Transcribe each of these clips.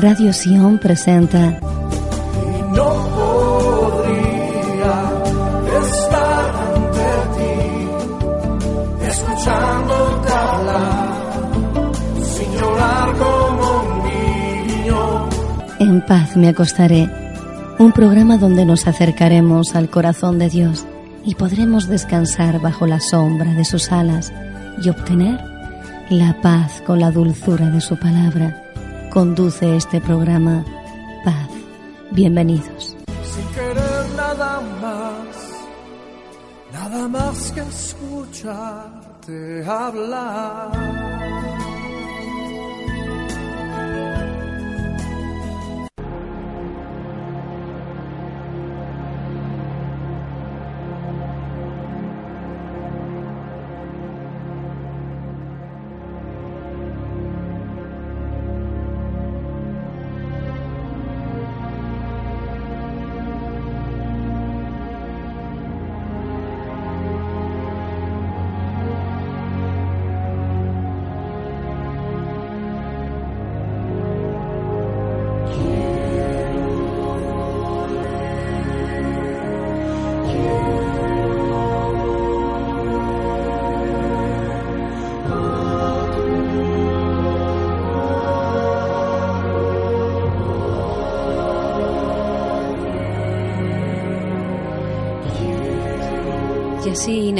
Radio Sion presenta no podría estar ante ti, escuchándote hablar, sin llorar como un niño. En paz me acostaré, un programa donde nos acercaremos al corazón de Dios y podremos descansar bajo la sombra de sus alas y obtener la paz con la dulzura de su palabra. Conduce este programa Paz. Bienvenidos. sin querer nada más, nada más que escucharte hablar.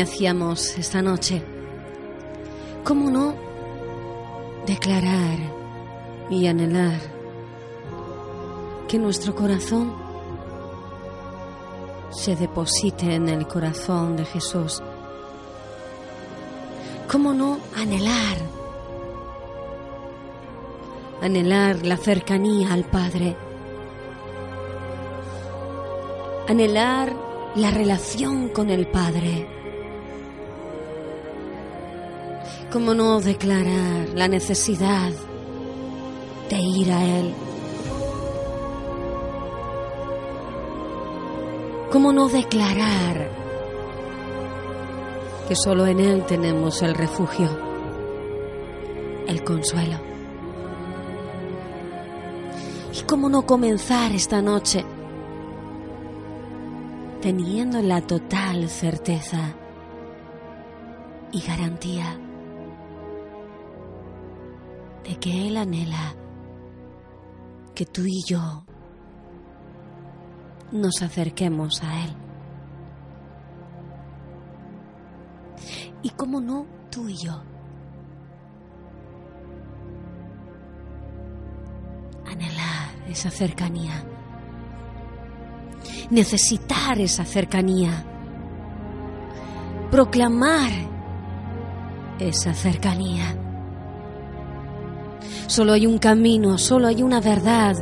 Iniciamos esta noche. ¿Cómo no declarar y anhelar que nuestro corazón se deposite en el corazón de Jesús? ¿Cómo no anhelar? Anhelar la cercanía al Padre. Anhelar la relación con el Padre. ¿Cómo no declarar la necesidad de ir a Él? ¿Cómo no declarar que solo en Él tenemos el refugio, el consuelo? ¿Y cómo no comenzar esta noche teniendo la total certeza y garantía de que Él anhela que tú y yo nos acerquemos a Él. Y cómo no, tú y yo. Anhelar esa cercanía necesitar esa cercanía, proclamar esa cercanía. Solo hay un camino, solo hay una verdad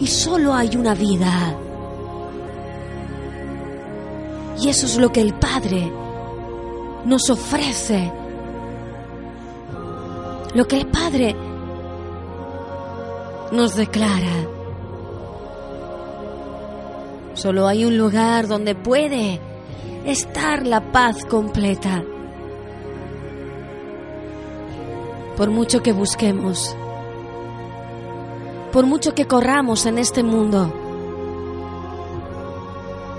y solo hay una vida. Y eso es lo que el Padre nos ofrece. Lo que el Padre nos declara. Solo hay un lugar donde puede estar la paz completa. Por mucho que busquemos, por mucho que corramos en este mundo,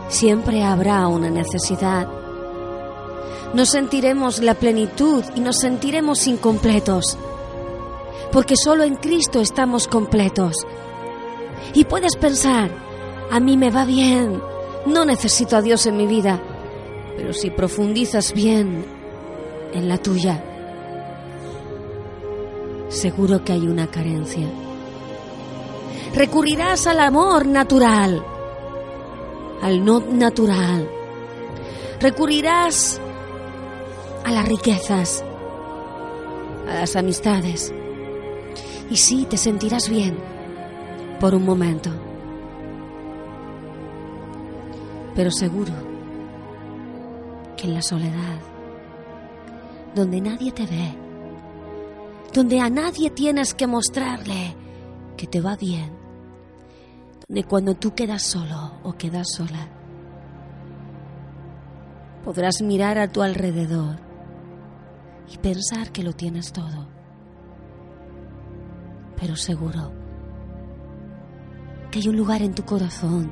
siempre habrá una necesidad. Nos sentiremos la plenitud y nos sentiremos incompletos, porque solo en Cristo estamos completos. Y puedes pensar, a mí me va bien, no necesito a Dios en mi vida, pero si profundizas bien en la tuya, seguro que hay una carencia. Recurrirás al amor natural, al no natural. Recurrirás a las riquezas, a las amistades. Y sí, te sentirás bien por un momento. Pero seguro que en la soledad, donde nadie te ve, donde a nadie tienes que mostrarle que te va bien, donde cuando tú quedas solo o quedas sola, podrás mirar a tu alrededor y pensar que lo tienes todo, pero seguro que hay un lugar en tu corazón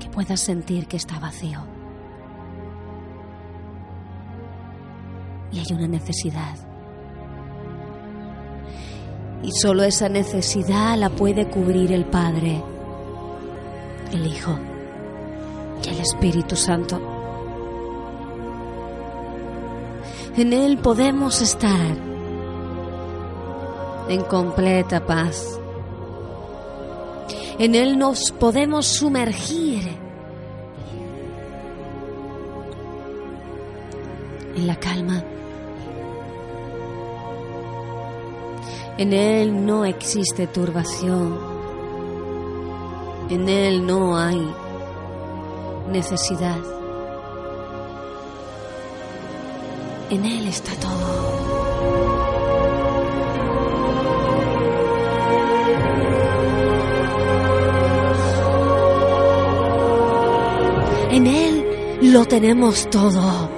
que puedas sentir que está vacío. Y hay una necesidad. Y solo esa necesidad la puede cubrir el Padre, el Hijo y el Espíritu Santo. En Él podemos estar en completa paz. En Él nos podemos sumergir en la calma. En Él no existe turbación. En Él no hay necesidad. En Él está todo. En Él lo tenemos todo.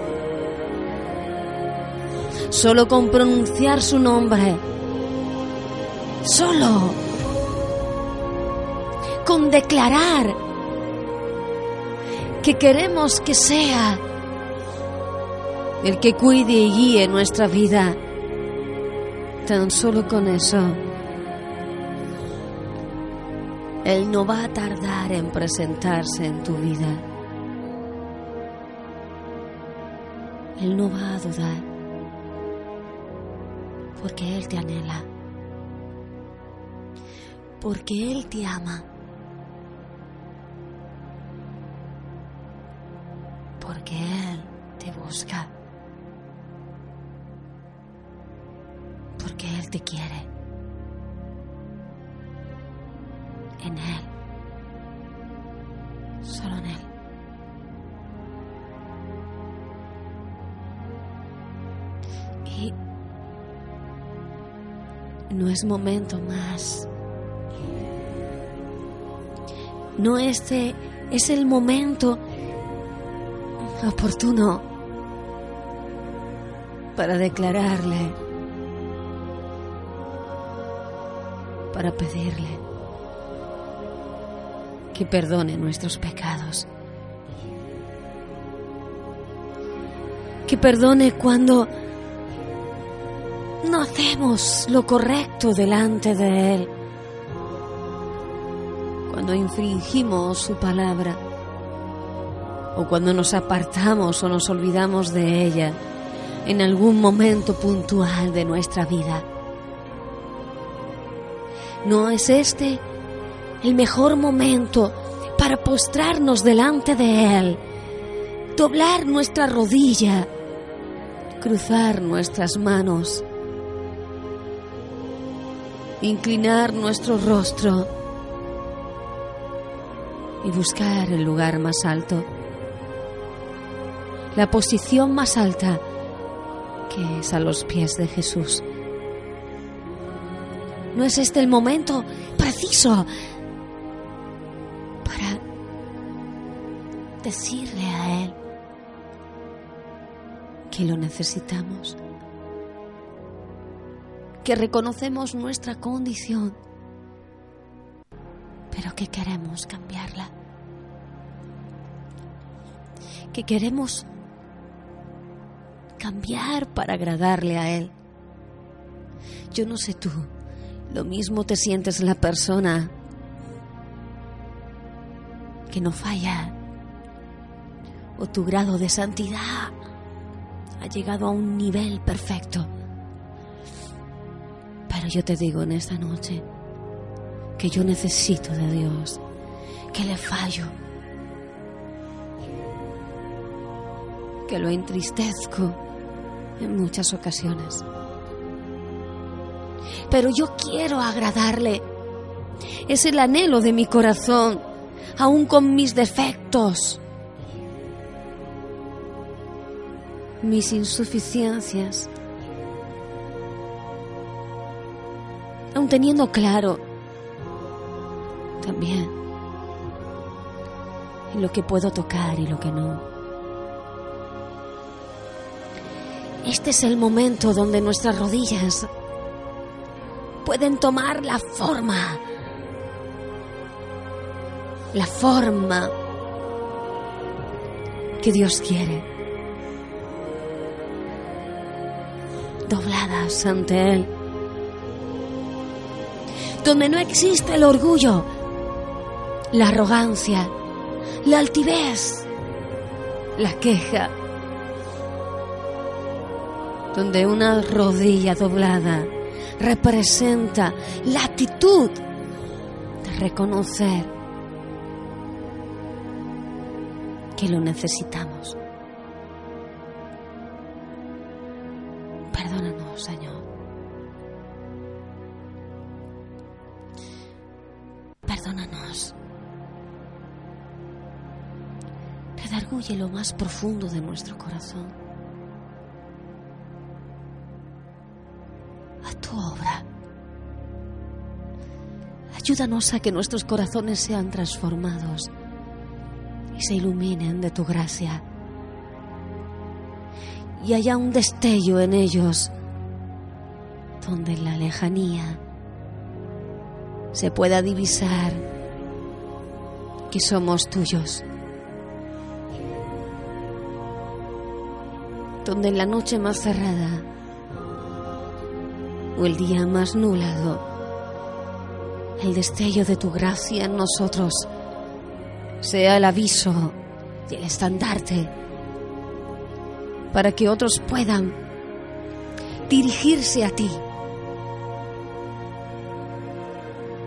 Solo con pronunciar su nombre. Solo con declarar que queremos que sea el que cuide y guíe nuestra vida. Tan solo con eso, Él no va a tardar en presentarse en tu vida. Él no va a dudar, porque Él te anhela, porque Él te ama, porque Él te busca, porque Él te quiere. En Él, solo en Él. Y no es momento más. No este es el momento oportuno para declararle, para pedirle que perdone nuestros pecados, que perdone cuando no hacemos lo correcto delante de Él, cuando infringimos su palabra o cuando nos apartamos o nos olvidamos de ella en algún momento puntual de nuestra vida. ¿No es este el mejor momento para postrarnos delante de Él, doblar nuestra rodilla, cruzar nuestras manos? inclinar nuestro rostro y buscar el lugar más alto, la posición más alta que es a los pies de Jesús. ¿No es este el momento preciso para decirle a Él que lo necesitamos? que reconocemos nuestra condición, que queremos cambiarla, que queremos cambiar para agradarle a Él. Yo no sé tú, lo mismo te sientes la persona que no falla o tu grado de santidad ha llegado a un nivel perfecto. Pero yo te digo en esta noche que yo necesito de Dios, que le fallo, que lo entristezco en muchas ocasiones. Pero yo quiero agradarle. Es el anhelo de mi corazón, aún con mis defectos, mis insuficiencias aun teniendo claro también lo que puedo tocar y lo que no. Este es el momento donde nuestras rodillas pueden tomar la forma la forma que Dios quiere. Dobladas ante Él. Donde no existe el orgullo, la arrogancia, la altivez, la queja. Donde una rodilla doblada representa la actitud de reconocer que lo necesitamos. Redarguye lo más profundo de nuestro corazón. A tu obra. Ayúdanos a que nuestros corazones sean transformados y se iluminen de tu gracia. Y haya un destello en ellos donde en la lejanía se pueda divisar que somos tuyos. Donde en la noche más cerrada o el día más nublado, el destello de tu gracia en nosotros sea el aviso y el estandarte para que otros puedan dirigirse a ti,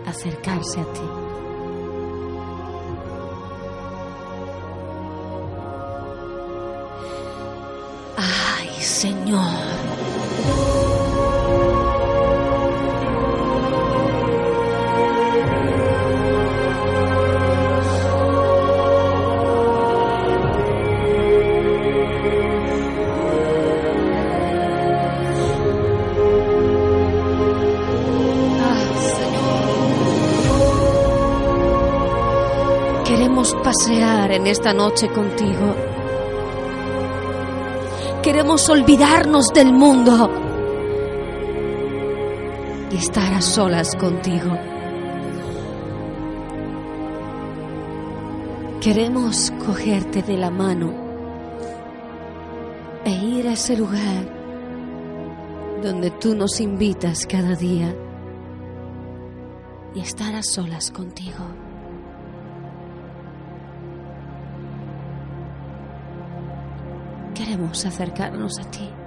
acercarse a ti. Señor. Queremos pasear en esta noche contigo. Queremos olvidarnos del mundo y estar a solas contigo. Queremos cogerte de la mano e ir a ese lugar donde tú nos invitas cada día y estar a solas contigo. Acercarnos a ti.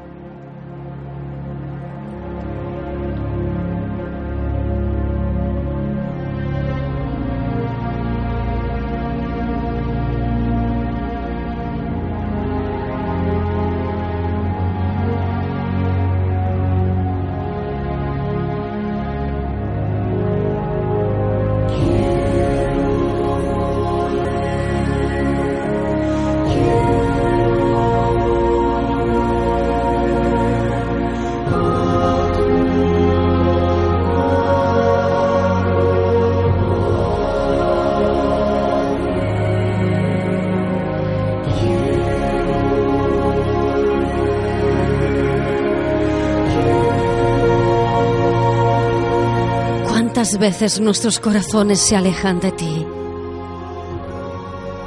¿Cuántas veces nuestros corazones se alejan de ti?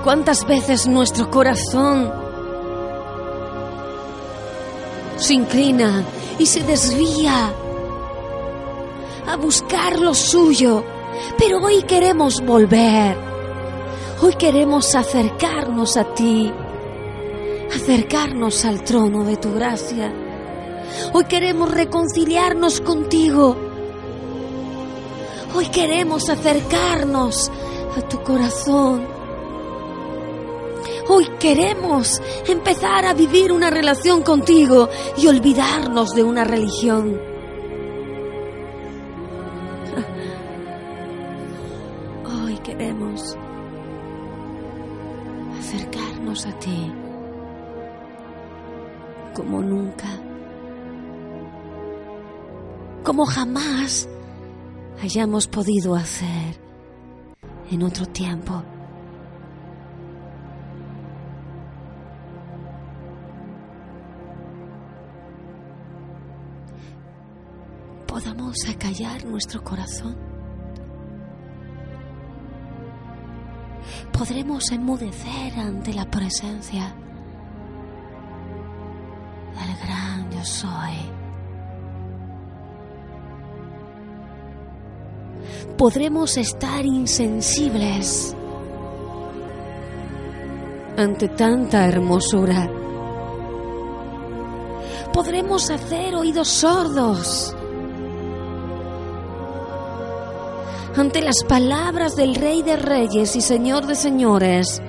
¿Cuántas veces nuestro corazón se inclina y se desvía a buscar lo suyo? Pero hoy queremos volver. Hoy queremos acercarnos a ti, acercarnos al trono de tu gracia. Hoy queremos reconciliarnos contigo. Hoy queremos acercarnos a tu corazón. Hoy queremos empezar a vivir una relación contigo y olvidarnos de una religión. Hoy queremos acercarnos a ti como nunca, como jamás hayamos podido hacer en otro tiempo. Podamos acallar nuestro corazón podremos enmudecer ante la presencia del gran yo soy. Podremos estar insensibles ante tanta hermosura. Podremos hacer oídos sordos ante las palabras del Rey de Reyes y Señor de Señores,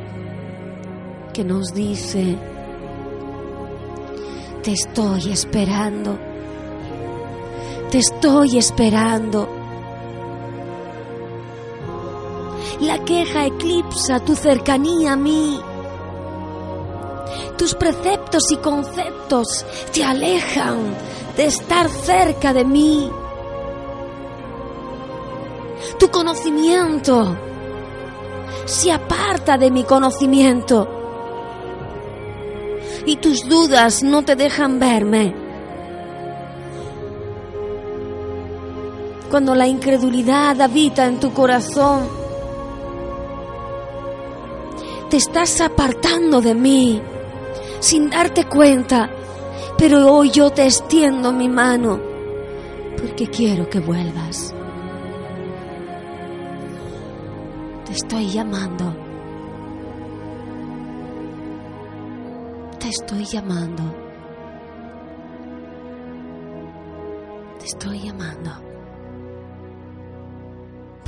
que nos dice, te estoy esperando, te estoy esperando. Queja eclipsa tu cercanía a mí. Tus preceptos y conceptos te alejan de estar cerca de mí tu conocimiento se aparta de mi conocimiento y tus dudas no te dejan verme. Cuando la incredulidad habita en tu corazón, te estás apartando de mí sin darte cuenta, pero hoy yo te extiendo mi mano porque quiero que vuelvas. estoy llamando. Te estoy llamando. Te estoy llamando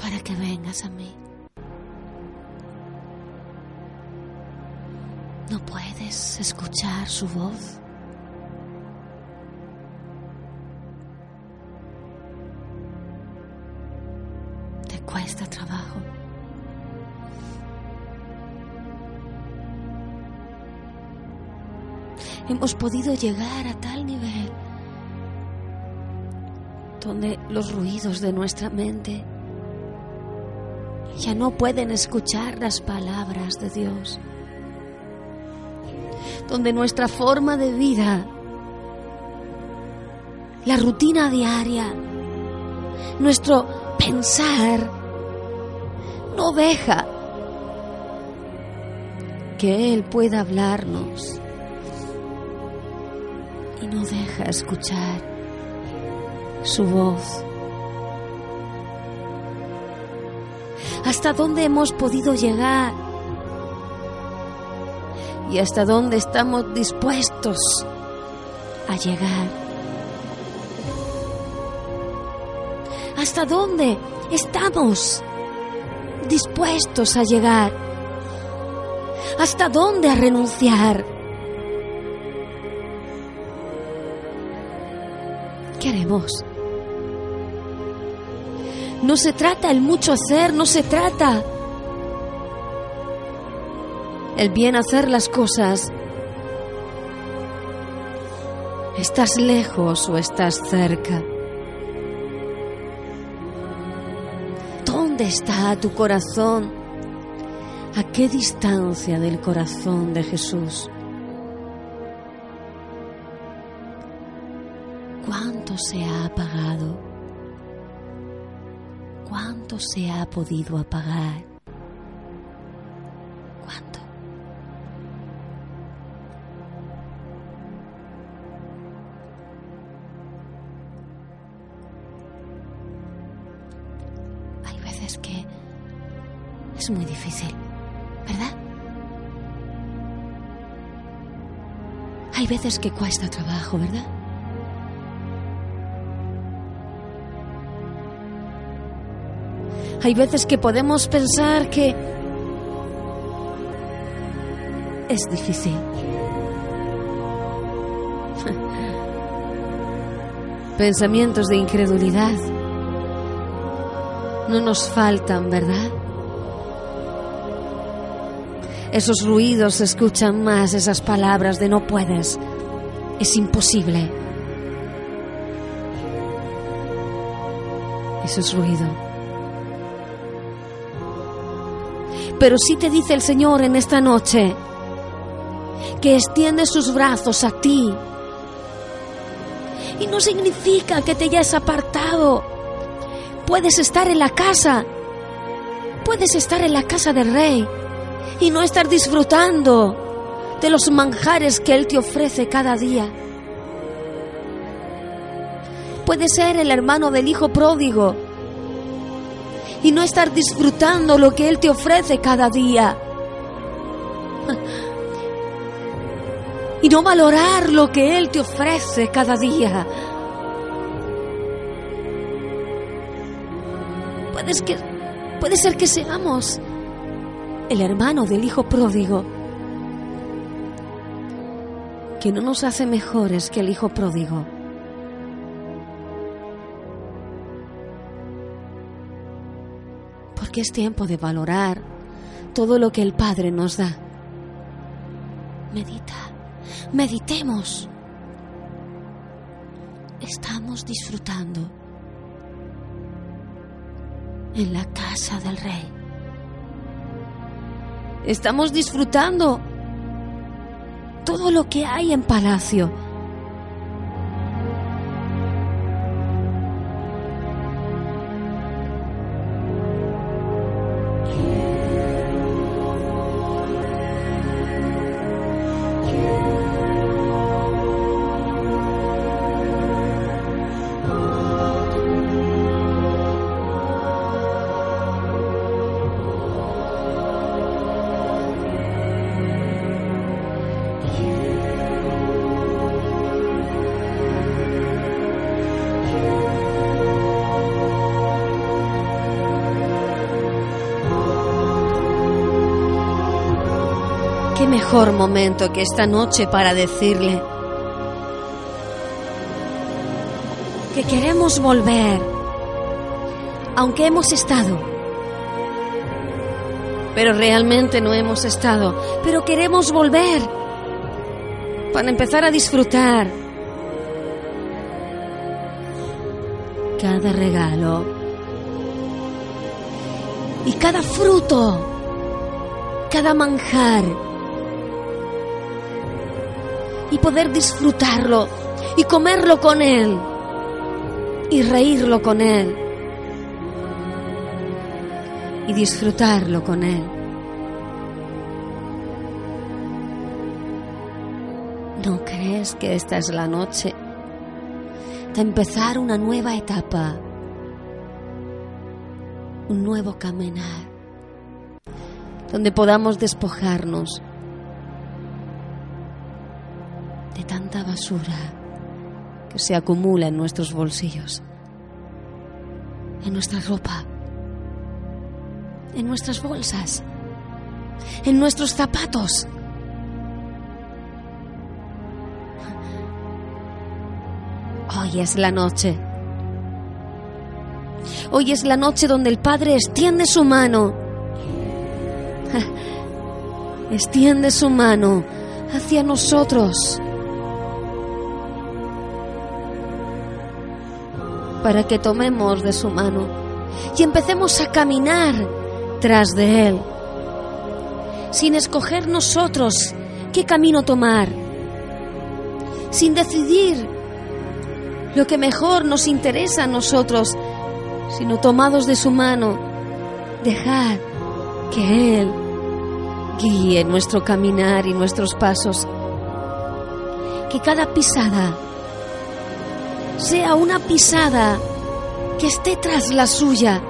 para que vengas a mí. ¿No puedes escuchar su voz? Te cuesta trabajo. hemos podido llegar a tal nivel donde los ruidos de nuestra mente ya no pueden escuchar las palabras de Dios, donde nuestra forma de vida, la rutina diaria, nuestro pensar, no deja que Él pueda hablarnos y no deja escuchar su voz. ¿Hasta dónde hemos podido llegar? ¿Y hasta dónde estamos dispuestos a llegar? ¿Hasta dónde estamos dispuestos a llegar? ¿Hasta dónde a renunciar? queremos. No se trata el mucho hacer, no se trata el bien hacer las cosas. ¿Estás lejos o estás cerca? ¿Dónde está tu corazón? ¿A qué distancia del corazón de Jesús? ¿Cuánto se ha apagado? ¿Cuánto se ha podido apagar? Veces que cuesta trabajo, ¿verdad? Hay veces que podemos pensar que es difícil. Pensamientos de incredulidad no nos faltan, ¿verdad? Esos ruidos se escuchan más, esas palabras de no puedes, es imposible. Eso es ruido. Pero sí te dice el Señor en esta noche que extiende sus brazos a ti. Y no significa que te hayas apartado. Puedes estar en la casa. puedes estar en la casa del rey y no estar disfrutando de los manjares que Él te ofrece cada día. Puedes ser el hermano del hijo pródigo y no estar disfrutando lo que Él te ofrece cada día. Y no valorar lo que Él te ofrece cada día. Puedes que, puede ser que seamos el hermano del hijo pródigo, que no nos hace mejores que el hijo pródigo. Porque es tiempo de valorar todo lo que el Padre nos da. Medita, meditemos. Estamos disfrutando en la casa del Rey. Estamos disfrutando todo lo que hay en palacio. Qué mejor momento que esta noche para decirle que queremos volver, aunque hemos estado, pero realmente no hemos estado, pero queremos volver para empezar a disfrutar cada regalo y cada fruto, cada manjar y poder disfrutarlo y comerlo con Él y reírlo con Él y disfrutarlo con Él. ¿No crees que esta es la noche de empezar una nueva etapa, un nuevo caminar, donde podamos despojarnos de tanta basura que se acumula en nuestros bolsillos, en nuestra ropa, en nuestras bolsas, en nuestros zapatos. Hoy es la noche. Hoy es la noche donde el Padre extiende su mano. Extiende su mano hacia nosotros. Para que tomemos de su mano y empecemos a caminar tras de Él, sin escoger nosotros qué camino tomar, sin decidir lo que mejor nos interesa a nosotros, sino tomados de su mano, dejar que Él guíe nuestro caminar y nuestros pasos, que cada pisada sea una pisada que esté tras la suya.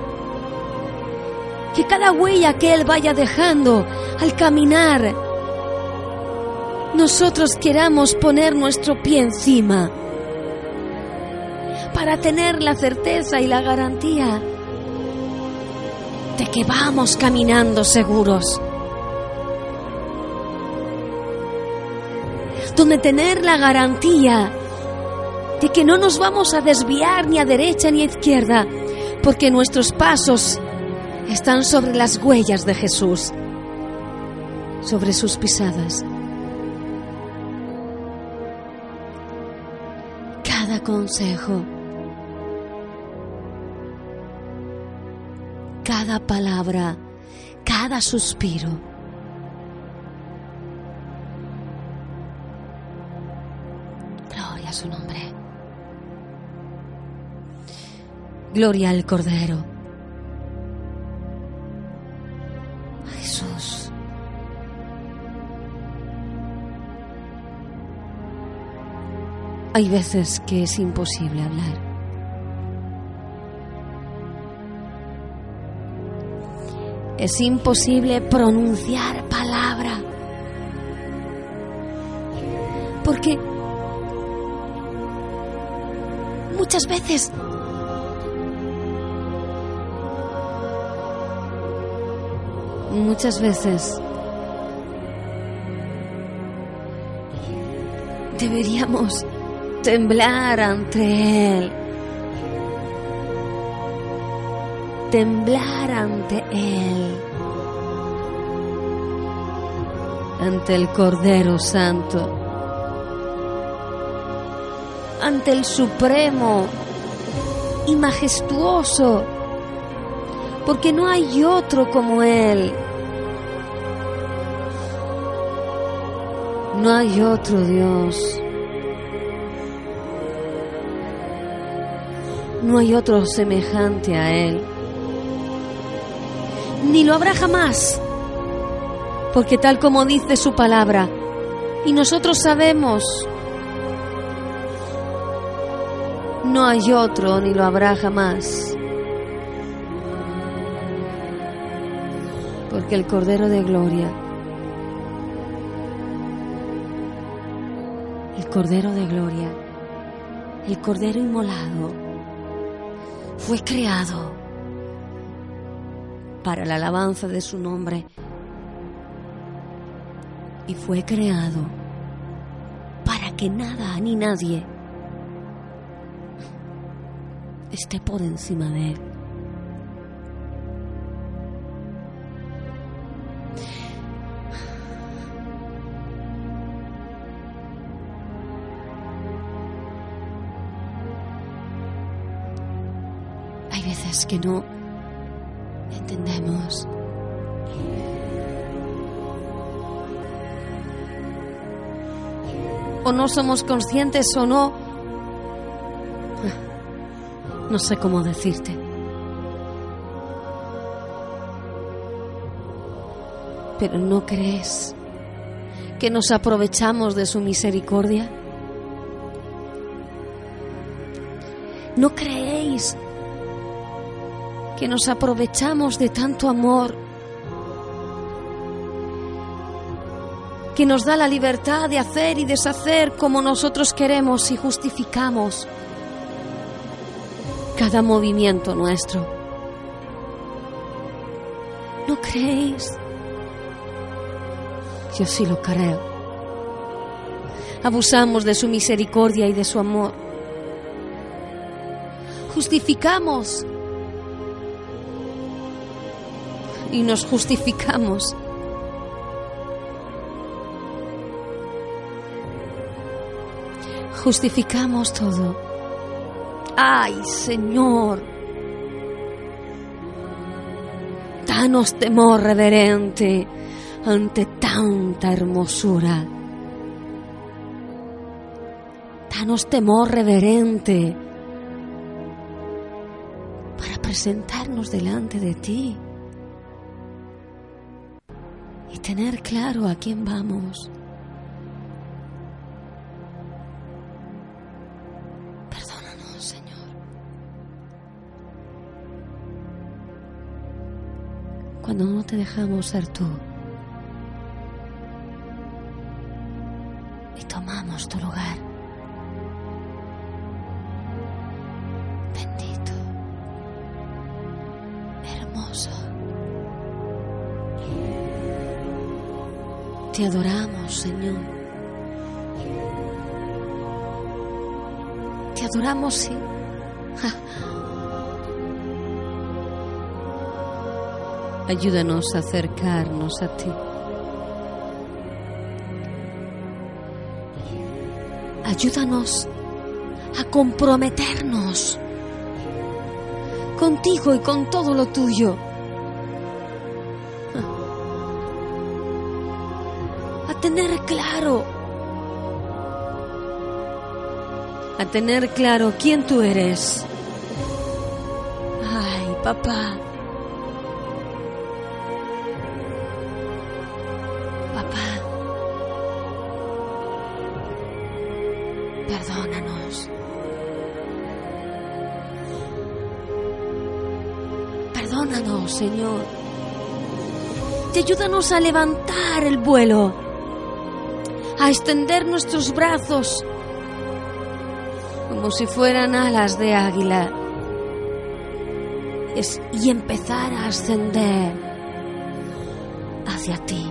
Que cada huella que Él vaya dejando al caminar, nosotros queramos poner nuestro pie encima para tener la certeza y la garantía de que vamos caminando seguros. Donde tener la garantía de que no nos vamos a desviar ni a derecha ni a izquierda, porque nuestros pasos están sobre las huellas de Jesús, sobre sus pisadas. Cada consejo, cada palabra, cada suspiro. Gloria al Cordero. Jesús. Hay veces que es imposible hablar. Es imposible pronunciar palabra. Porque muchas veces muchas veces deberíamos temblar ante Él. Temblar ante Él. Ante el Cordero Santo. Ante el Supremo y majestuoso. Porque no hay otro como Él. No hay otro Dios. No hay otro semejante a Él. Ni lo habrá jamás. Porque tal como dice su palabra, y nosotros sabemos, no hay otro ni lo habrá jamás. Porque el Cordero de Gloria, Cordero de Gloria, el Cordero inmolado, fue creado para la alabanza de su nombre y fue creado para que nada ni nadie esté por encima de él. Que no entendemos. O no somos conscientes o no... No sé cómo decirte. Pero ¿no crees que nos aprovechamos de su misericordia? ¿No creéis que nos aprovechamos de tanto amor, que nos da la libertad de hacer y deshacer como nosotros queremos y justificamos cada movimiento nuestro. ¿No creéis? Yo sí lo creo. Abusamos de su misericordia y de su amor. Justificamos y nos justificamos. Justificamos todo. Ay, Señor, danos temor reverente ante tanta hermosura. Danos temor reverente para presentarnos delante de ti tener claro a quién vamos. Perdónanos, Señor. Cuando no te dejamos ser tú y tomamos tu lugar. Te adoramos, Señor. Te adoramos, sí. Ayúdanos a acercarnos a ti. Ayúdanos a comprometernos contigo y con todo lo tuyo. Tener claro, a tener claro quién tú eres. Ay, papá. papá. Perdónanos. Perdónanos, Señor. Y ayúdanos a levantar el vuelo, a extender nuestros brazos como si fueran alas de águila. Y empezar a ascender hacia ti,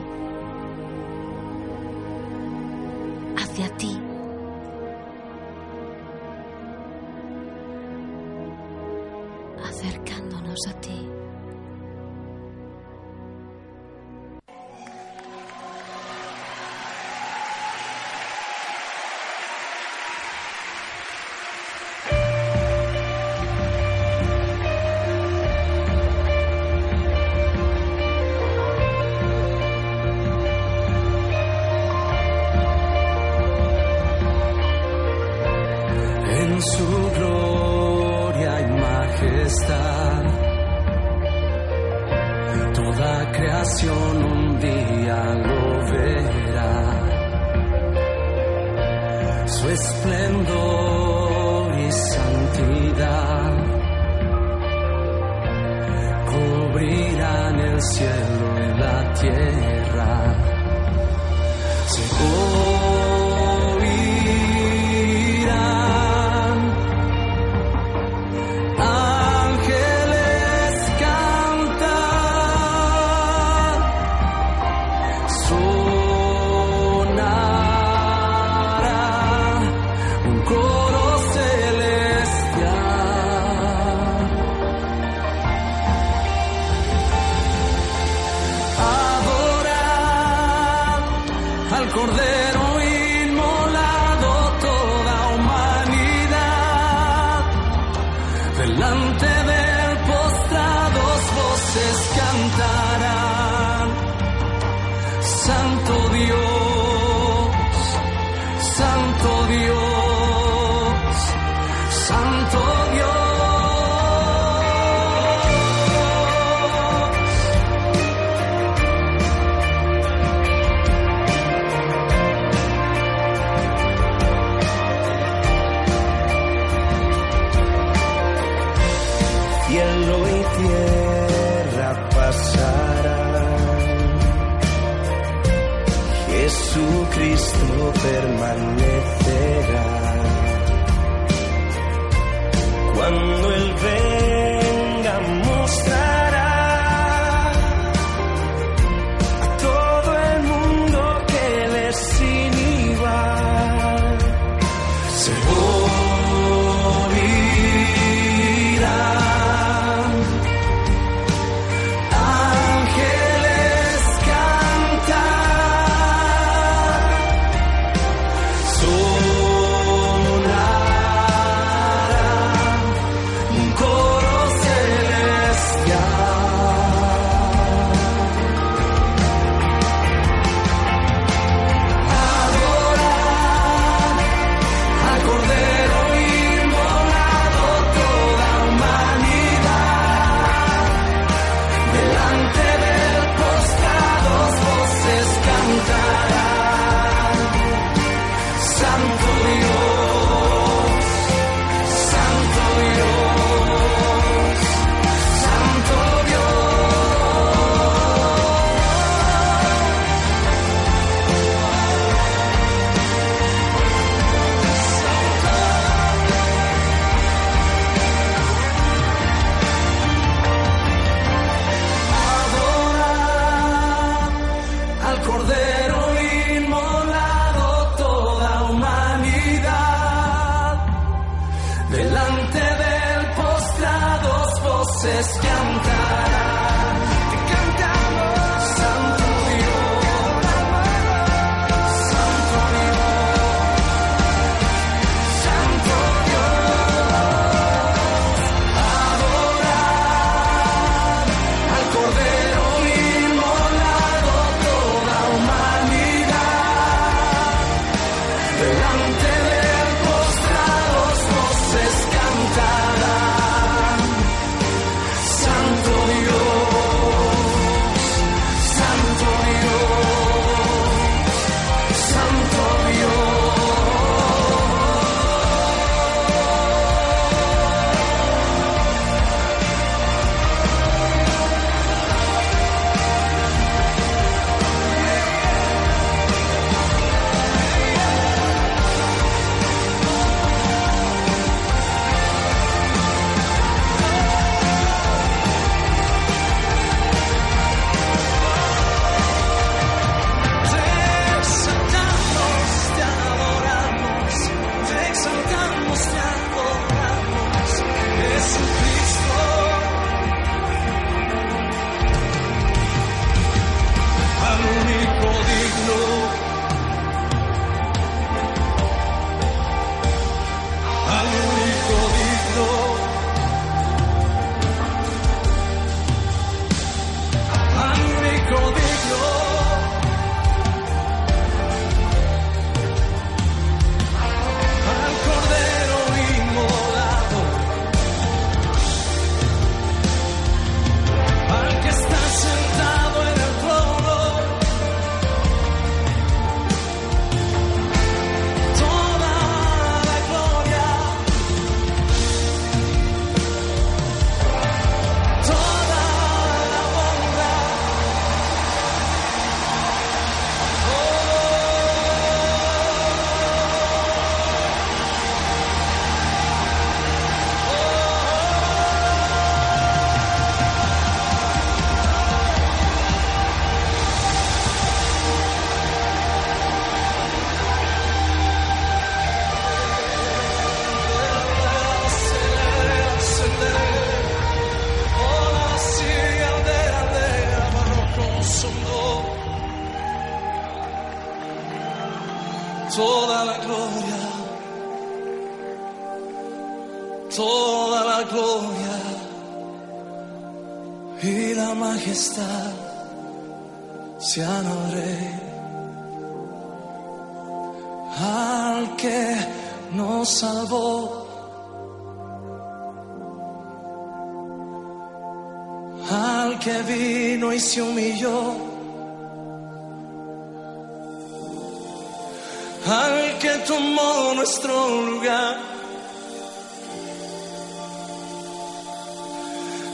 tomó nuestro lugar,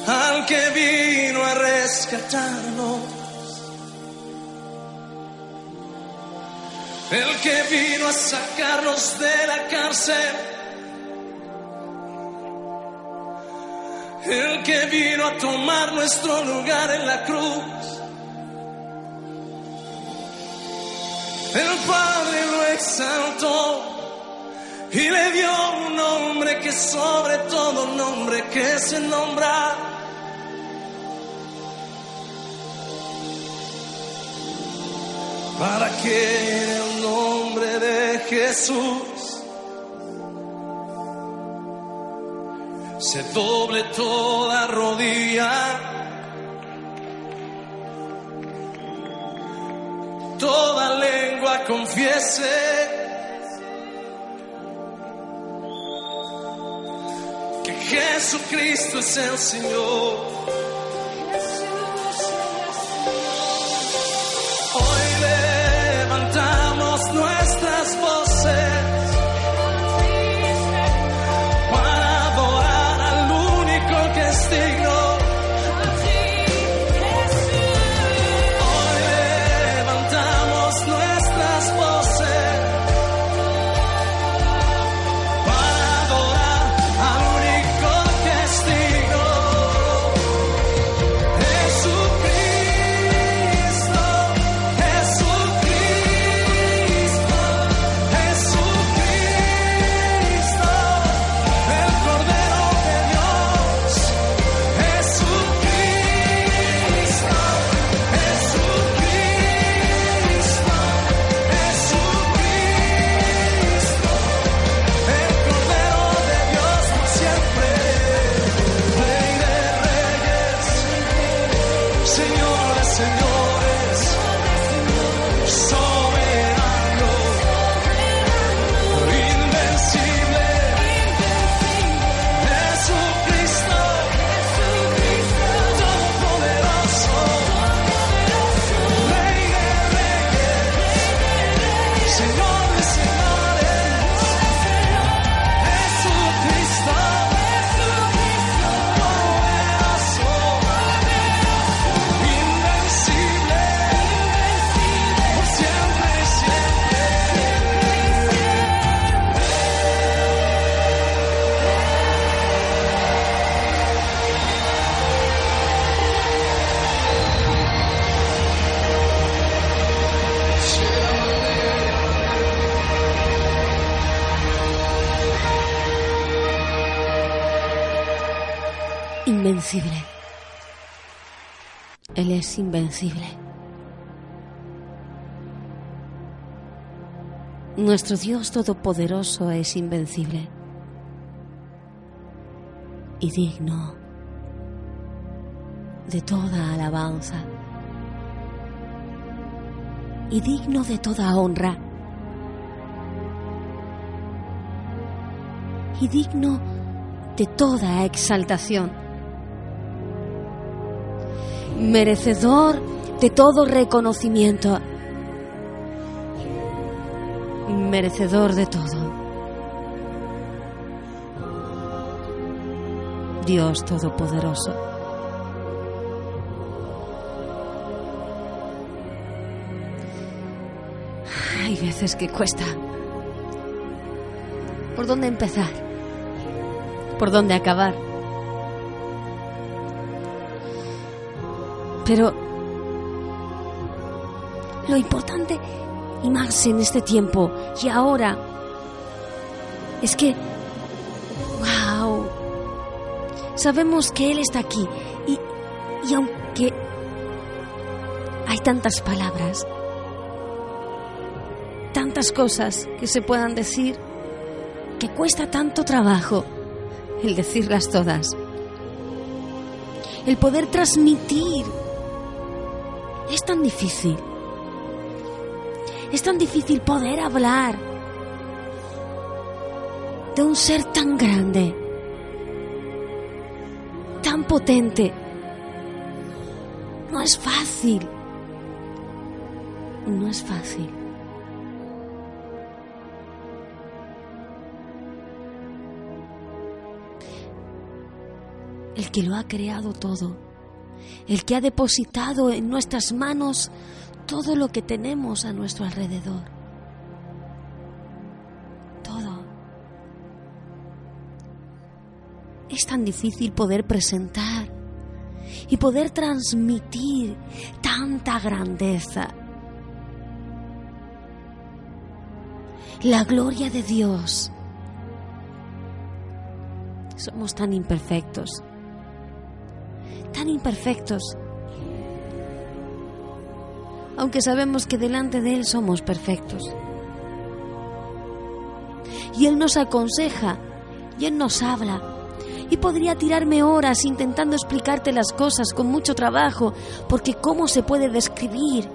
al que vino a rescatarnos, el que vino a sacarnos de la cárcel. el que vino a tomar nuestro lugar en la cruz. El Padre lo exaltó y le dio un nombre que sobre todo nombre que se nombra. Para que en el nombre de Jesús se doble toda rodilla, toda lengua confiese que Jesucristo es el Señor. Hoy levantamos nuestras voces. Nuestro Dios Todopoderoso es invencible y digno de toda alabanza y digno de toda honra y digno de toda exaltación, merecedor de todo reconocimiento, merecedor de todo. Dios Todopoderoso. Hay veces que cuesta. ¿Por dónde empezar? ¿Por dónde acabar? Pero lo importante y más en este tiempo y ahora es que, wow, sabemos que Él está aquí y, y aunque hay tantas palabras, tantas cosas que se puedan decir que cuesta tanto trabajo el decirlas todas. El poder transmitir es tan difícil. Es tan difícil poder hablar de un ser tan grande, tan potente. No es fácil. No es fácil. El que lo ha creado todo, el que ha depositado en nuestras manos todo lo que tenemos a nuestro alrededor. Todo. Es tan difícil poder presentar y poder transmitir tanta grandeza. La gloria de Dios. Somos tan imperfectos, tan imperfectos, aunque sabemos que delante de Él somos perfectos. Y Él nos aconseja, y Él nos habla, y podría tirarme horas intentando explicarte las cosas con mucho trabajo, porque ¿cómo se puede describir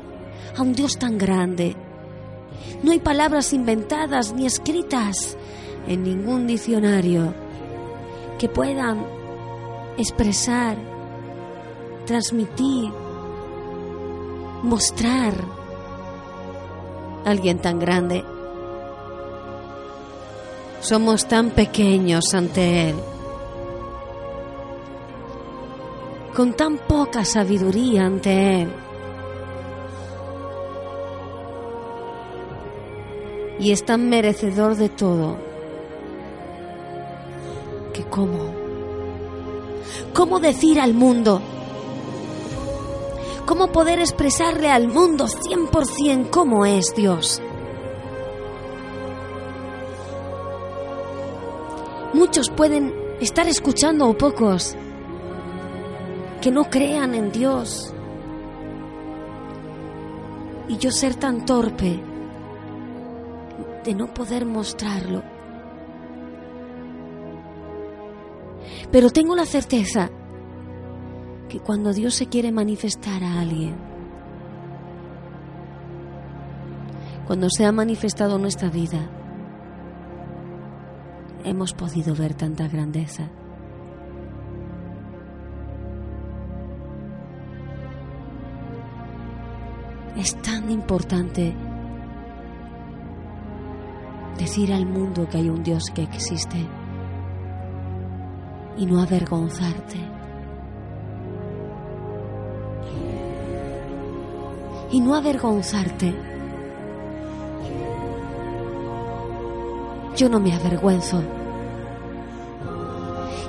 a un Dios tan grande? No hay palabras inventadas ni escritas en ningún diccionario que puedan expresar, transmitir, mostrar a alguien tan grande. Somos tan pequeños ante Él. con tan poca sabiduría ante Él. Y es tan merecedor de todo que cómo, cómo decir al mundo, cómo poder expresarle al mundo 100% cómo es Dios. Muchos pueden estar escuchando o pocos que no crean en Dios. Y yo ser tan torpe de no poder mostrarlo. Pero tengo la certeza que cuando Dios se quiere manifestar a alguien, cuando se ha manifestado nuestra vida, hemos podido ver tanta grandeza. Es tan importante decir al mundo que hay un Dios que existe y no avergonzarte. Y no avergonzarte. Yo no me avergüenzo.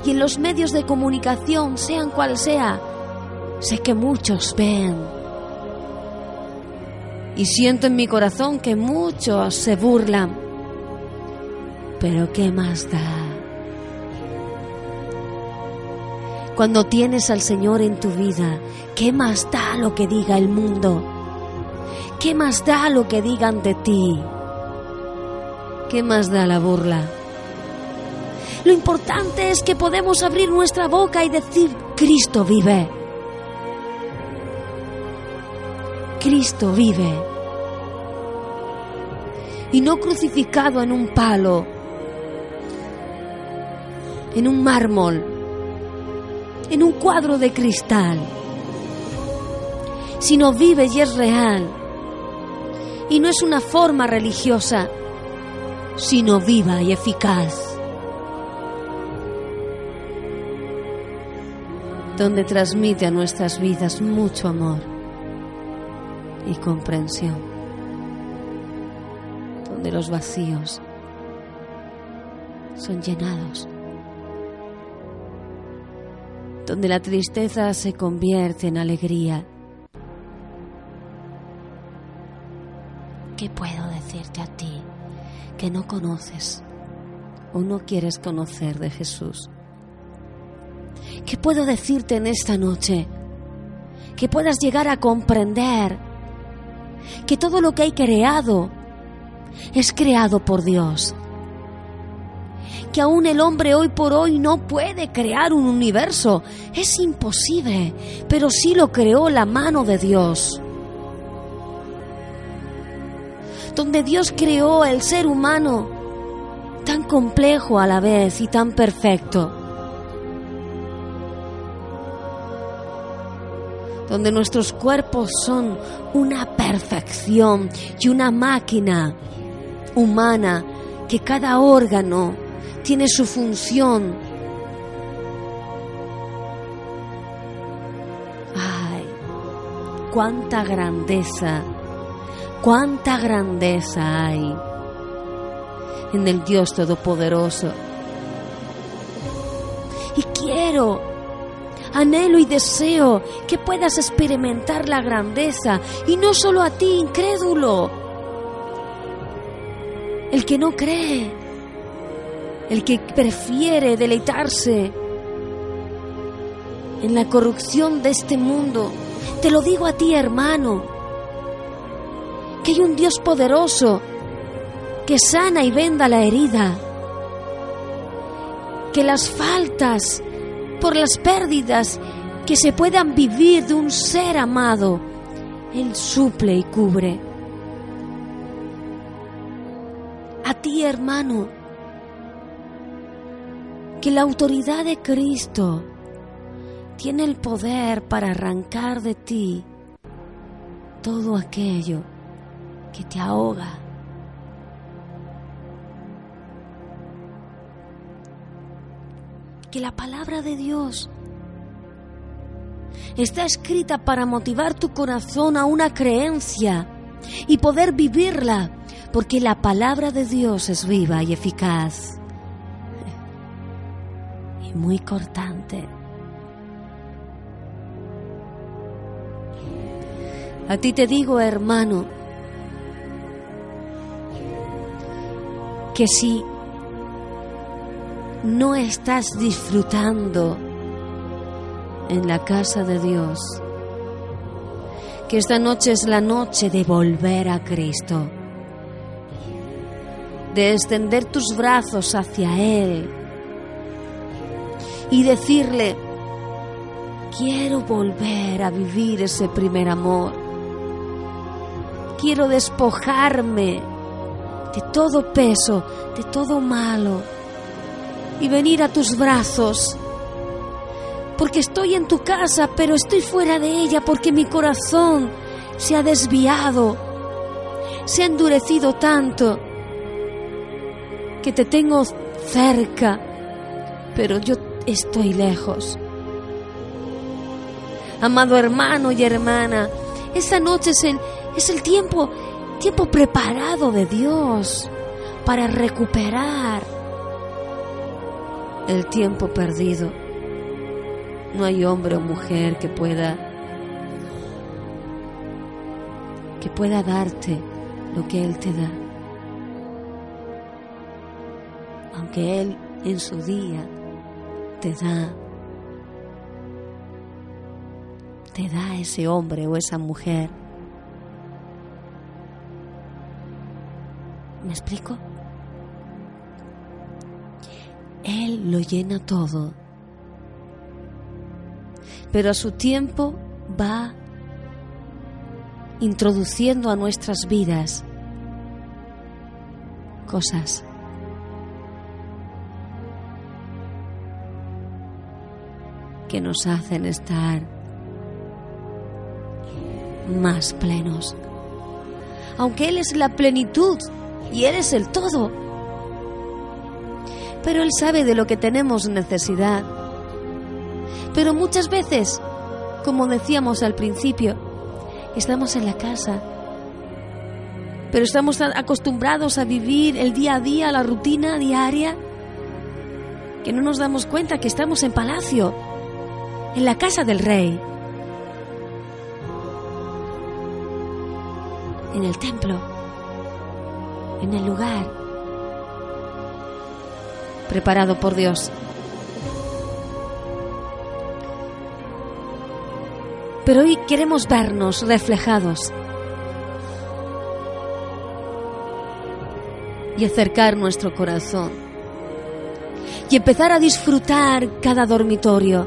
Y en los medios de comunicación, sean cual sea, sé que muchos ven y siento en mi corazón que muchos se burlan. Pero ¿qué más da? Cuando tienes al Señor en tu vida, ¿qué más da lo que diga el mundo? ¿Qué más da lo que digan de ti? ¿Qué más da la burla? Lo importante es que podemos abrir nuestra boca y decir, Cristo vive. Cristo vive. Y no crucificado en un palo, en un mármol, en un cuadro de cristal, sino vive y es real. Y no es una forma religiosa, sino viva y eficaz. Donde transmite a nuestras vidas mucho amor y comprensión, donde los vacíos son llenados, donde la tristeza se convierte en alegría. Que no conoces o no quieres conocer de Jesús? ¿Qué puedo decirte en esta noche? Que puedas llegar a comprender que todo lo que hay creado es creado por Dios. Que aún el hombre hoy por hoy no puede crear un universo. Es imposible, pero sí lo creó la mano de Dios. Donde Dios creó el ser humano tan complejo a la vez y tan perfecto. donde nuestros cuerpos son una perfección y una máquina humana, que cada órgano tiene su función. Ay, cuánta grandeza, cuánta grandeza hay en el Dios Todopoderoso. Y quiero Anhelo y deseo que puedas experimentar la grandeza y no solo a ti, incrédulo. El que no cree, el que prefiere deleitarse en la corrupción de este mundo. Te lo digo a ti, hermano, que hay un Dios poderoso que sana y venda la herida, que las faltas por las pérdidas que se puedan vivir de un ser amado. Él suple y cubre. A ti, hermano, que la autoridad de Cristo tiene el poder para arrancar de ti todo aquello que te ahoga que la palabra de Dios está escrita para motivar tu corazón a una creencia y poder vivirla, porque la palabra de Dios es viva y eficaz y muy cortante. A ti te digo, hermano, que si no estás disfrutando en la casa de Dios. Que esta noche es la noche de volver a Cristo, de extender tus brazos hacia Él y decirle, quiero volver a vivir ese primer amor. Quiero despojarme de todo peso, de todo malo y venir a tus brazos. Porque estoy en tu casa, pero estoy fuera de ella porque mi corazón se ha desviado, se ha endurecido tanto que te tengo cerca, pero yo estoy lejos. Amado hermano y hermana, esta noche es el, es el tiempo, tiempo preparado de Dios para recuperar el tiempo perdido. No hay hombre o mujer que pueda que pueda darte lo que él te da. Aunque él en su día te da te da ese hombre o esa mujer. ¿Me explico? Él lo llena todo. Pero a su tiempo va introduciendo a nuestras vidas cosas que nos hacen estar más plenos. Aunque Él es la plenitud y Él es el todo, pero Él sabe de lo que tenemos necesidad. Pero muchas veces, como decíamos al principio, estamos en la casa, pero estamos acostumbrados a vivir el día a día, la rutina diaria, que no nos damos cuenta que estamos en palacio, en la casa del rey, en el templo, en el lugar preparado por Dios. Pero hoy queremos vernos reflejados y acercar nuestro corazón y empezar a disfrutar cada dormitorio,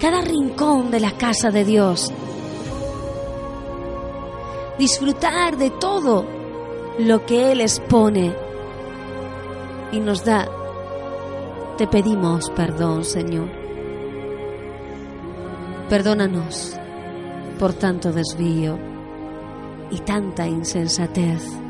cada rincón de la casa de Dios. Disfrutar de todo lo que Él expone y nos da. Te pedimos perdón, Señor. Perdónanos por tanto desvío y tanta insensatez.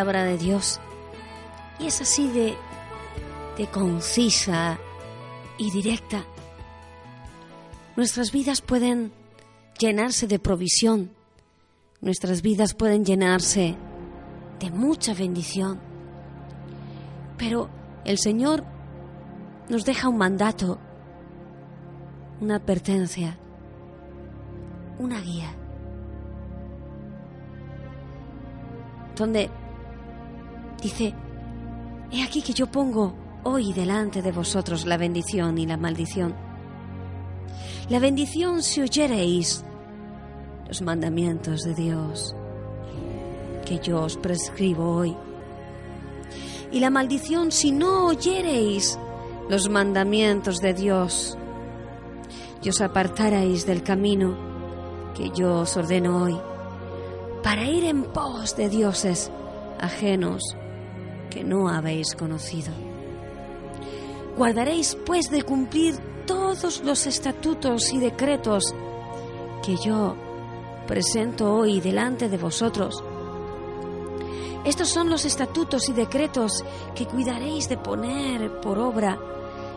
palabra de Dios. Y es así de, de concisa y directa. Nuestras vidas pueden llenarse de provisión. Nuestras vidas pueden llenarse de mucha bendición. Pero el Señor nos deja un mandato, una advertencia, una guía. Donde Dice, He aquí que yo pongo hoy delante de vosotros la bendición y la maldición. La bendición si oyereis los mandamientos de Dios que yo os prescribo hoy. Y la maldición si no oyereis los mandamientos de Dios y os apartareis del camino que yo os ordeno hoy para ir en pos de dioses ajenos que no habéis conocido. Guardaréis pues de cumplir todos los estatutos y decretos que yo presento hoy delante de vosotros. Estos son los estatutos y decretos que cuidaréis de poner por obra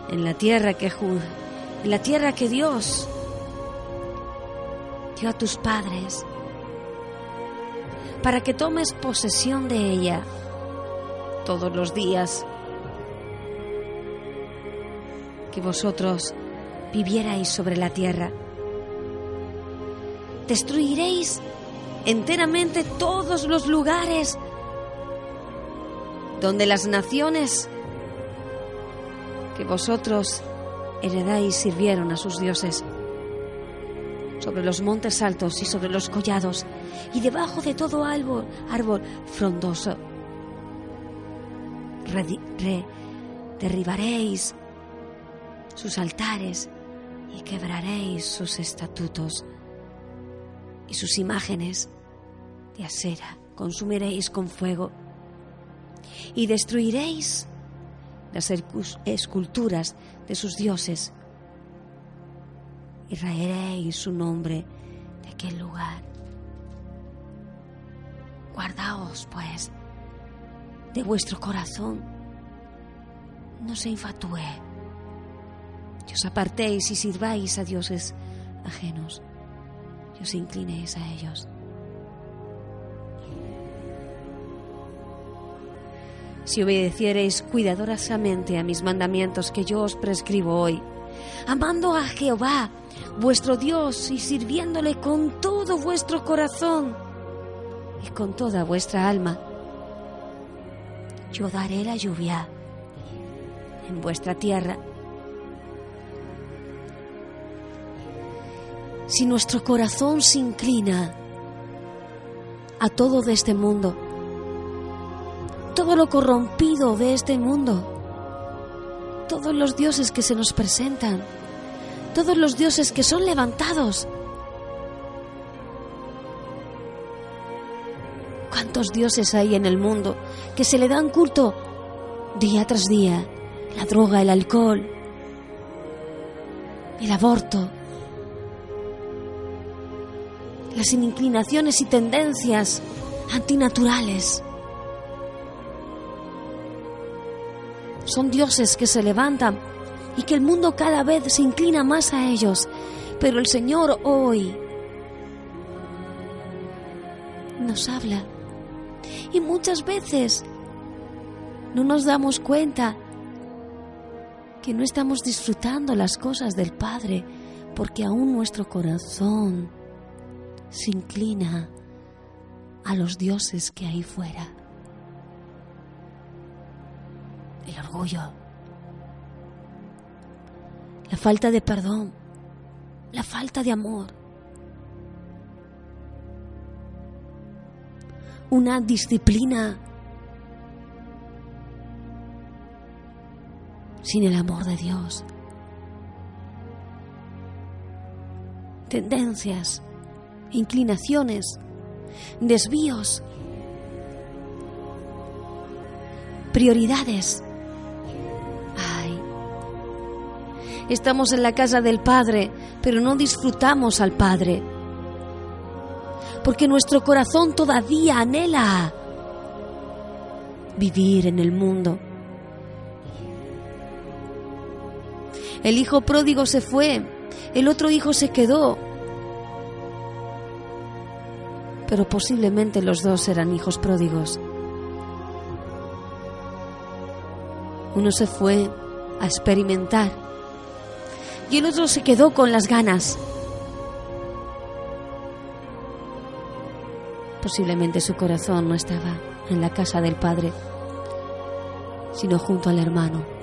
en la tierra que en la tierra que Dios dio a tus padres para que tomes posesión de ella todos los días que vosotros vivierais sobre la tierra. Destruiréis enteramente todos los lugares donde las naciones que vosotros heredáis sirvieron a sus dioses, sobre los montes altos y sobre los collados, y debajo de todo árbol, árbol frondoso. Derribaréis sus altares y quebraréis sus estatutos y sus imágenes de acera consumiréis con fuego y destruiréis las esculturas de sus dioses y raeréis su nombre de aquel lugar. Guardaos, pues, de vuestro corazón, no se infatúe, que os apartéis y sirváis a dioses ajenos, y os inclinéis a ellos. si obedeciereis cuidadosamente a mis mandamientos que yo os prescribo hoy, amando a Jehová, vuestro Dios, y sirviéndole con todo vuestro corazón y con toda vuestra alma. Yo daré la lluvia en vuestra tierra. Si nuestro corazón se inclina a todo de este mundo, todo lo corrompido de este mundo, todos los dioses que se nos presentan, todos los dioses que son levantados. ¿Cuántos dioses hay en el mundo que se le dan culto día tras día? La droga, el alcohol, el aborto, las inclinaciones y tendencias antinaturales. Son dioses que se levantan y que el mundo cada vez se inclina más a ellos. Pero el Señor hoy nos habla. Y muchas veces no nos damos cuenta que no estamos disfrutando las cosas del Padre porque aún nuestro corazón se inclina a los dioses que hay fuera. El orgullo, la falta de perdón, la falta de amor, una disciplina sin el amor de Dios, tendencias, inclinaciones, desvíos, prioridades. Estamos en la casa del Padre, pero no disfrutamos al Padre. Porque nuestro corazón todavía anhela vivir en el mundo. El hijo pródigo se fue, el otro hijo se quedó. Pero posiblemente los dos eran hijos pródigos. Uno se fue a experimentar y el otro se quedó con las ganas. Posiblemente su corazón no estaba en la casa del Padre, sino junto al hermano.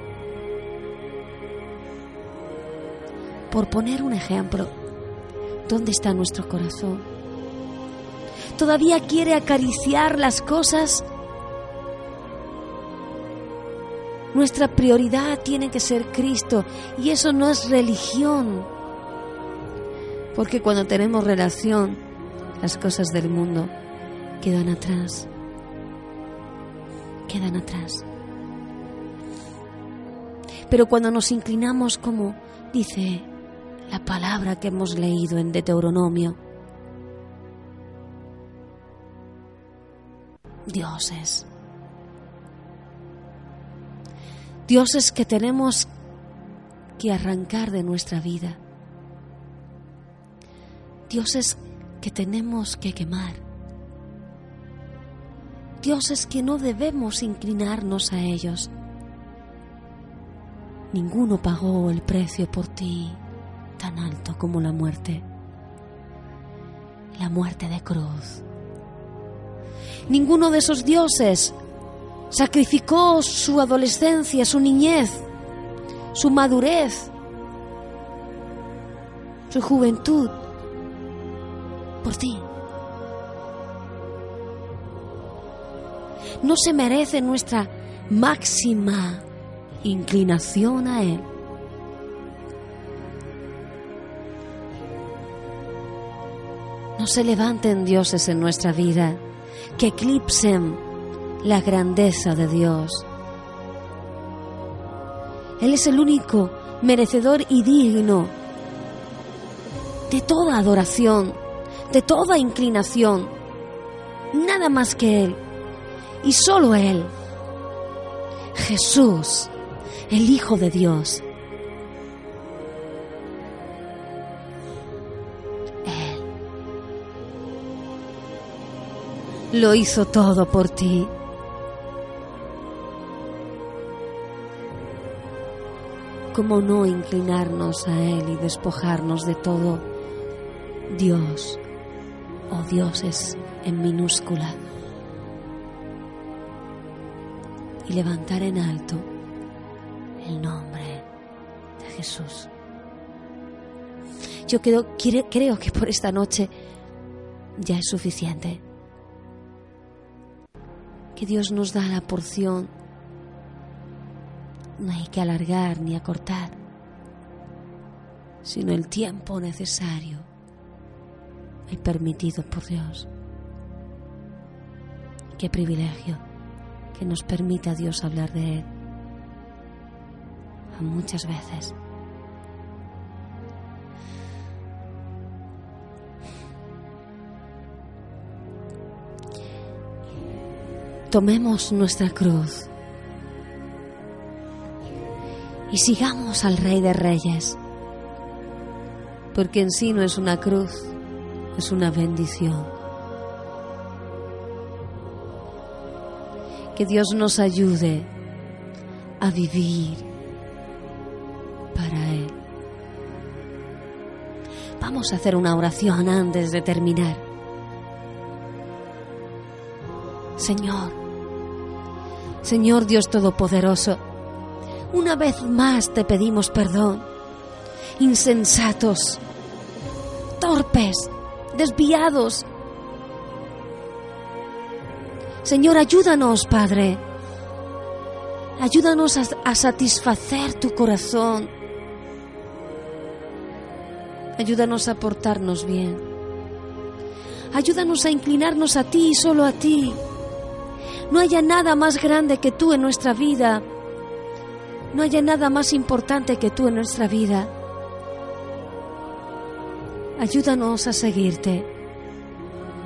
por poner un ejemplo, ¿dónde está nuestro corazón? ¿Todavía quiere acariciar las cosas? Nuestra prioridad tiene que ser Cristo y eso no es religión. Porque cuando tenemos relación, las cosas del mundo quedan atrás. Quedan atrás. Pero cuando nos inclinamos como dice la palabra que hemos leído en Deuteronomio, dioses, dioses que tenemos que arrancar de nuestra vida, dioses que tenemos que quemar, dioses que no debemos inclinarnos a ellos Ninguno pagó el precio por ti tan alto como la muerte, la muerte de cruz. Ninguno de esos dioses sacrificó su adolescencia, su niñez, su madurez, su juventud por ti. No se merece nuestra máxima inclinación a Él. No se levanten dioses en nuestra vida que eclipsen la grandeza de Dios. Él es el único merecedor y digno de toda adoración, de toda inclinación. Nada más que Él. Y solo Él. Jesús el Hijo de Dios. Él lo hizo todo por ti. ¿Cómo no inclinarnos a Él y despojarnos de todo Dios o oh dioses en minúscula? Y levantar en alto el nombre de Jesús. Yo creo, creo que por esta noche ya es suficiente. Que Dios nos da la porción. No hay que alargar ni acortar, sino el tiempo necesario y permitido por Dios. Qué privilegio que nos permita Dios hablar de Él muchas veces. Tomemos nuestra cruz y sigamos al Rey de Reyes, porque en sí no es una cruz, es una bendición. Que Dios nos ayude a vivir para Él. Vamos a hacer una oración antes de terminar. Señor, Señor Dios Todopoderoso, una vez más te pedimos perdón. Insensatos, torpes, desviados. Señor, ayúdanos, Padre. Ayúdanos a, satisfacer tu corazón Ayúdanos a portarnos bien. Ayúdanos a inclinarnos a ti y solo a ti. No haya nada más grande que tú en nuestra vida. No haya nada más importante que tú en nuestra vida. Ayúdanos a seguirte,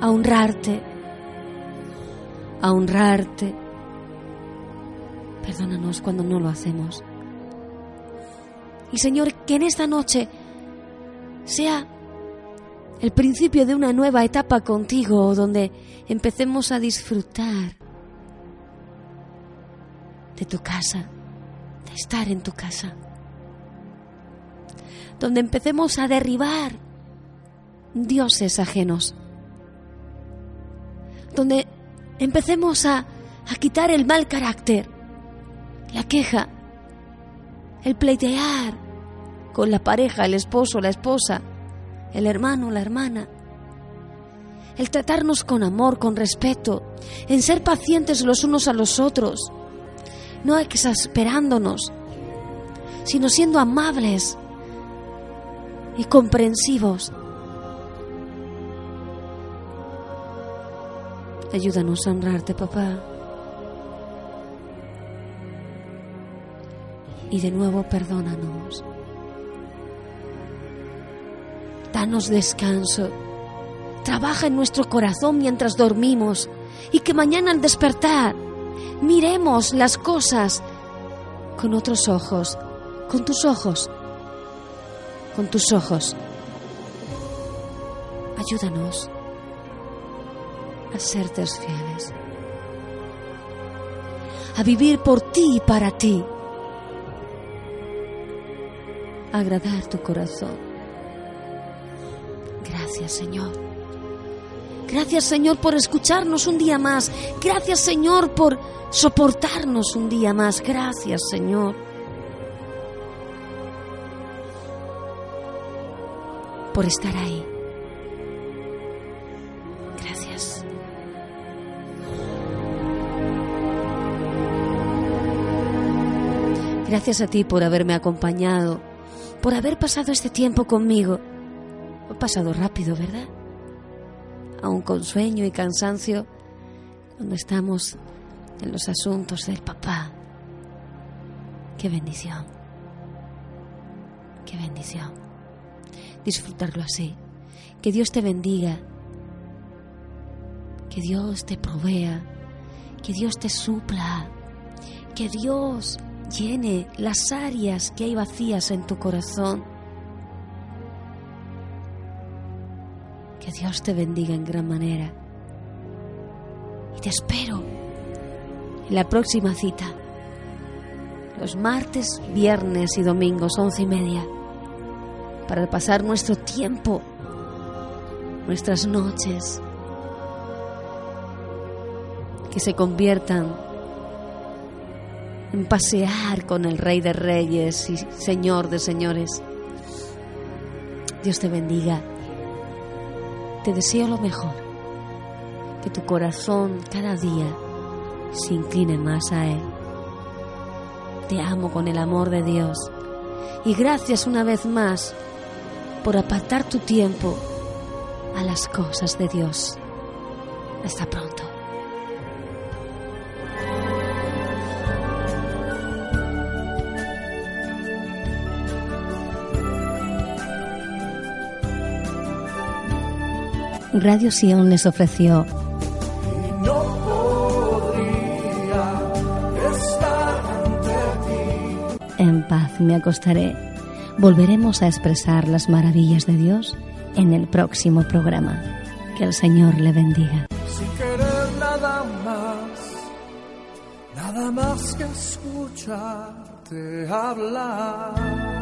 a honrarte, a honrarte. Perdónanos cuando no lo hacemos. Y Señor, que en esta noche sea el principio de una nueva etapa contigo donde empecemos a disfrutar de tu casa, de estar en tu casa, donde empecemos a derribar dioses ajenos, donde empecemos a, a quitar el mal carácter, la queja, el pleitear, con la pareja, el esposo, la esposa, el hermano, la hermana. El tratarnos con amor, con respeto, en ser pacientes los unos a los otros, no exasperándonos, sino siendo amables y comprensivos. Ayúdanos a honrarte, papá. Y de nuevo perdónanos. Danos descanso. Trabaja en nuestro corazón mientras dormimos y que mañana al despertar miremos las cosas con otros ojos, con tus ojos, con tus ojos. Ayúdanos a serte fieles, a vivir por ti y para ti, a agradar tu corazón. Gracias Señor. Gracias Señor por escucharnos un día más. Gracias Señor por soportarnos un día más. Gracias Señor. Por estar ahí. Gracias a ti por haberme acompañado, por haber pasado este tiempo conmigo. He pasado rápido, ¿verdad? Aún con sueño y cansancio, cuando estamos en los asuntos del papá. Qué bendición. Qué bendición. Disfrutarlo así. Que Dios te bendiga. Que Dios te provea. Que Dios te supla. Que Dios llene las áreas que hay vacías en tu corazón. Que Dios te bendiga en gran manera. Y te espero en la próxima cita. Los martes, viernes y domingos, once y media. Para pasar nuestro tiempo, nuestras noches. Que se conviertan en pasear con el Rey de Reyes y Señor de Señores. Dios te bendiga. Te deseo lo mejor. Que tu corazón cada día se incline más a Él. Te amo con el amor de Dios. Y gracias una vez más por apartar tu tiempo a las cosas de Dios. Hasta pronto. Radio Sion les ofreció. En paz me acostaré. Volveremos a expresar las maravillas de Dios en el próximo programa. Que el Señor le bendiga. Sin querer nada más, nada más que escucharte hablar.